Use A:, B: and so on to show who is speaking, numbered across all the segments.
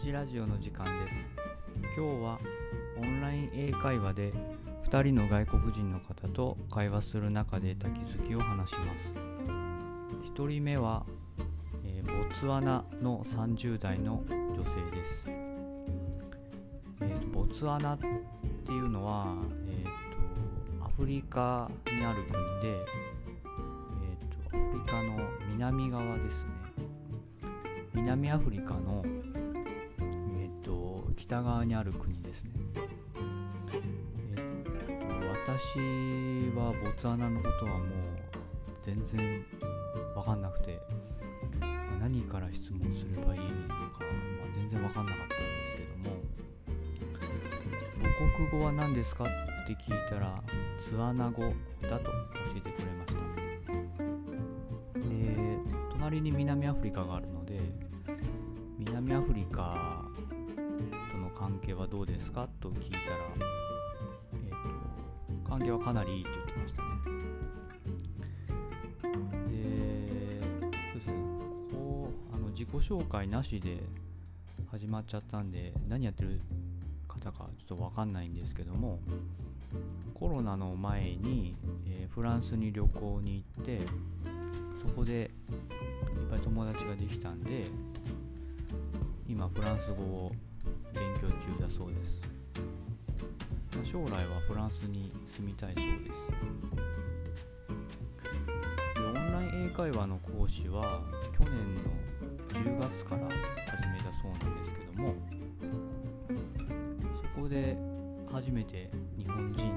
A: ジラジオの時間です。今日はオンライン英会話で2人の外国人の方と会話する中で得た気づきを話します。1人目は、えー、ボツワナの30代の女性です、えー、ボツワナっていうのは、えーと、アフリカにある国で、えーとアフリカの南側ですね。南アフリカの、北側にある国ですね、えーと、私はボツワナのことはもう全然分かんなくて、ま、何から質問すればいいのか、まあ、全然分かんなかったんですけども母国語は何ですかって聞いたらツアナ語だと教えてくれました。で隣に南アフリカがあるので南アフリカ関係はどうですか？と聞いたら、えーと、関係はかなりいいと言ってましたね。で、そうですね、こうあの自己紹介なしで始まっちゃったんで、何やってる方かちょっと分かんないんですけども、コロナの前に、えー、フランスに旅行に行って、そこでいっぱい友達ができたんで、今フランス語を勉強中だそうです、ま、将来はフランスに住みたいそうです。でオンライン英会話の講師は去年の10月から始めたそうなんですけどもそこで初めて日本人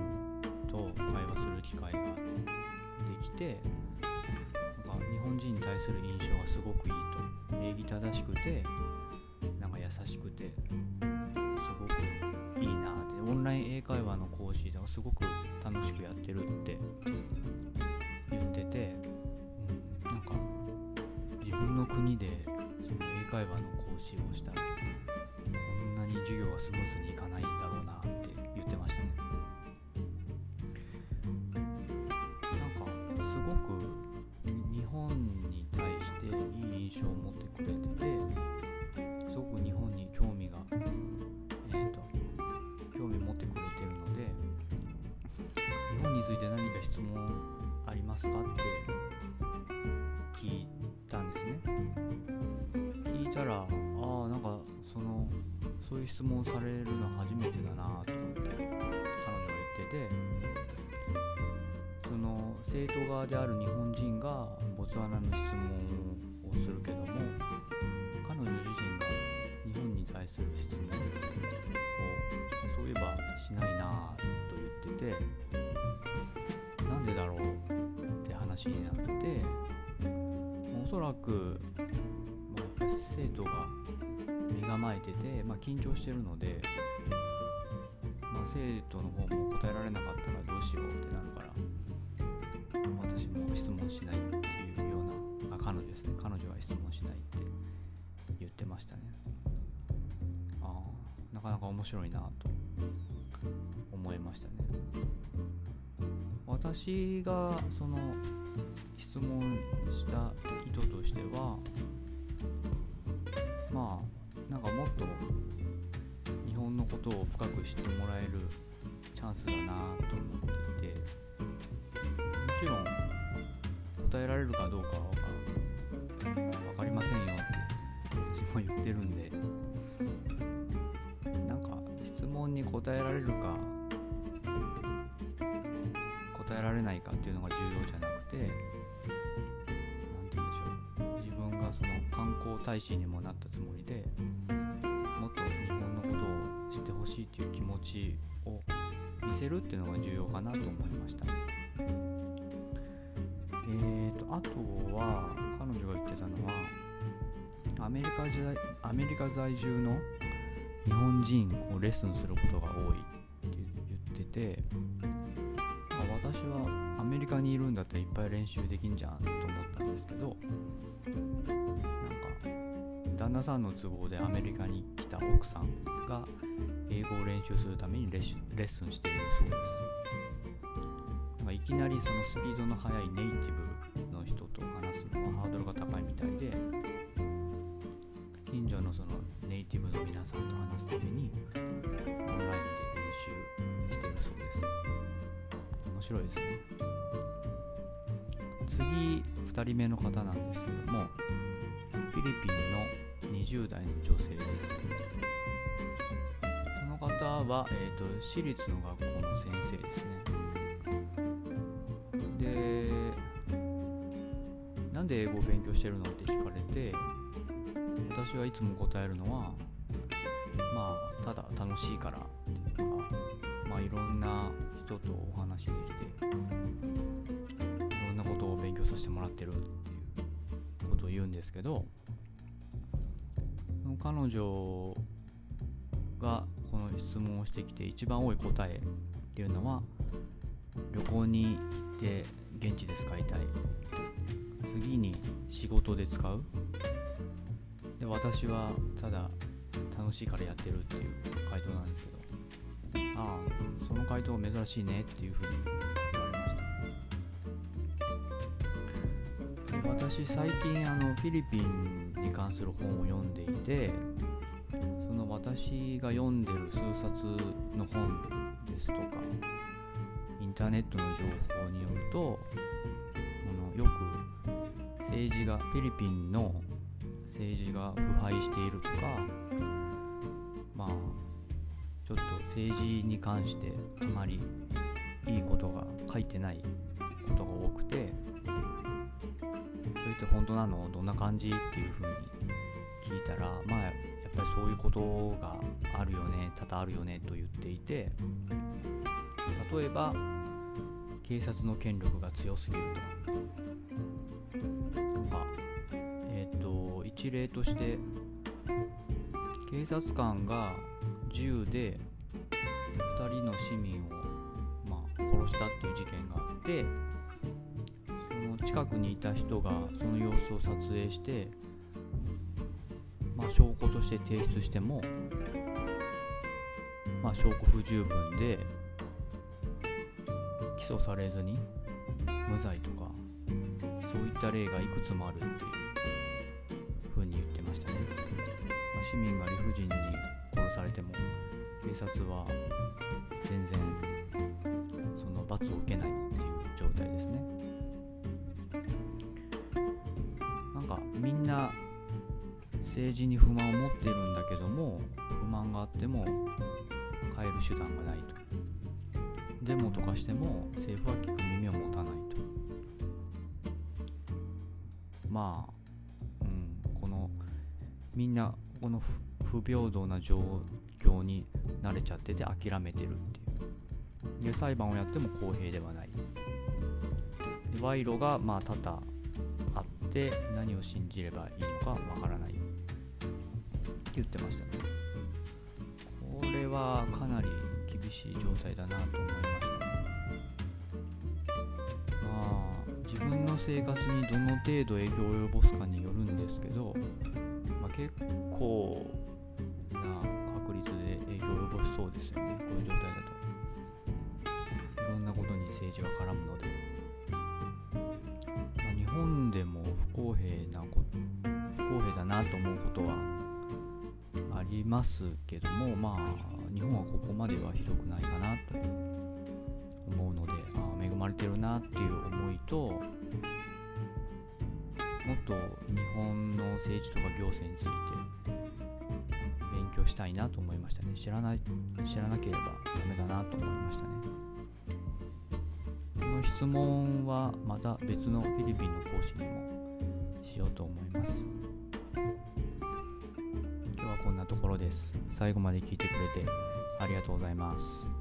A: と会話する機会ができてなんか日本人に対する印象がすごくいいと礼儀正しくて優しくてすごくいいなって。オンライン英会話の講師ですごく楽しくやってるって言ってて、うん、なんか自分の国でその英会話の講師をしたらこんなに授業がスムーズにいかないんだろうなって言ってましたね。本について何か質問ありますかって聞いたんですね。聞いたらああなんかそのそういう質問されるの初めてだなとかって彼女が言っててその生徒側である日本人がボツワナの質問をするけども彼女自身が日本に対する質問をそういえばしないなと言ってて話になっておそらく、まあ、生徒が身構えてて、まあ、緊張してるので、まあ、生徒の方も答えられなかったらどうしようってなるから私も質問しないっていうようなあ彼女ですね。彼女は質問しないって言ってましたね。ああなかなか面白いなと思いましたね。私がその質問した意図としてはまあなんかもっと日本のことを深く知ってもらえるチャンスだなと思っていてもちろん答えられるかどうかは分かりませんよっても言ってるんでなんか質問に答えられるか答えられないかっていうのが重要じゃなくて何て言うんでしょう。自分がその観光大使にもなったつもりでもっと日本のことを知ってほしいっていう気持ちを見せるっていうのが重要かなと思いました。えーとあとは彼女が言ってたのはアメリカ在アメリカ在住の日本人をレッスンすることが多いって言ってて、私はアメリカにいるんだったらいっぱい練習できんじゃんと思ったんですけどなんか旦那さんの都合でアメリカに来た奥さんが英語を練習するためにレッスンしているそうです。なんかいきなりそのスピードの速いネイティブ白いですね。次2人目の方なんですけどもフィリピンの20代の女性です。この方は、えーと、私立の学校の先生ですね。でなんで英語を勉強してるのって聞かれて私はいつも答えるのはまあただ楽しいからっていうかまあいろんな人とお話できていろんなことを勉強させてもらってるっていうことを言うんですけど彼女がこの質問をしてきて一番多い答えっていうのは旅行に行って現地で使いたい次に仕事で使うで私はただ楽しいからやってるっていう回答なんですけどああその回答珍しいねっていうふうに言われました。で私最近あのフィリピンに関する本を読んでいてその私が読んでる数冊の本ですとかインターネットの情報によるとあのよく政治がフィリピンの政治が腐敗しているとかまあちょっと政治に関してあまりいいことが書いてないことが多くてそれって本当なのどんな感じっていうふうに聞いたらまあやっぱりそういうことがあるよね多々あるよねと言っていて例えば警察の権力が強すぎると。かえっ、と一例として警察官が銃で2人の市民を、まあ、殺したっていう事件があってその近くにいた人がその様子を撮影して、まあ、証拠として提出しても、まあ、証拠不十分で起訴されずに無罪とかそういった例がいくつもあるっていうふうに言ってましたね、まあ、市民が理不尽に殺されても警察は全然その罰を受けないっていう状態ですね。なんかみんな政治に不満を持っているんだけども不満があっても変える手段がないと。デモとかしても政府は聞く耳を持たないと。まあ、うん、このみんなこの不平等な状況に慣れちゃってて諦めてるっていう。で裁判をやっても公平ではない。賄賂がまあ多々あって何を信じればいいのかわからないって言ってましたね。これはかなり厳しい状態だなと思いましたね。まあ自分の生活にどの程度影響を及ぼすかによるんですけど、まあ、結構そうですよね。こういう状態だと。いろんなことに政治が絡むので、まあ、日本でも不公平なこ不公平だなと思うことはありますけどもまあ日本はここまではひどくないかなと思うのであ恵まれてるなっていう思いともっと日本の政治とか行政について強したいなと思いましたね。知らない知らなければダメだなと思いましたね。この質問はまた別のフィリピンの講師にもしようと思います。今日はこんなところです。最後まで聞いてくれてありがとうございます。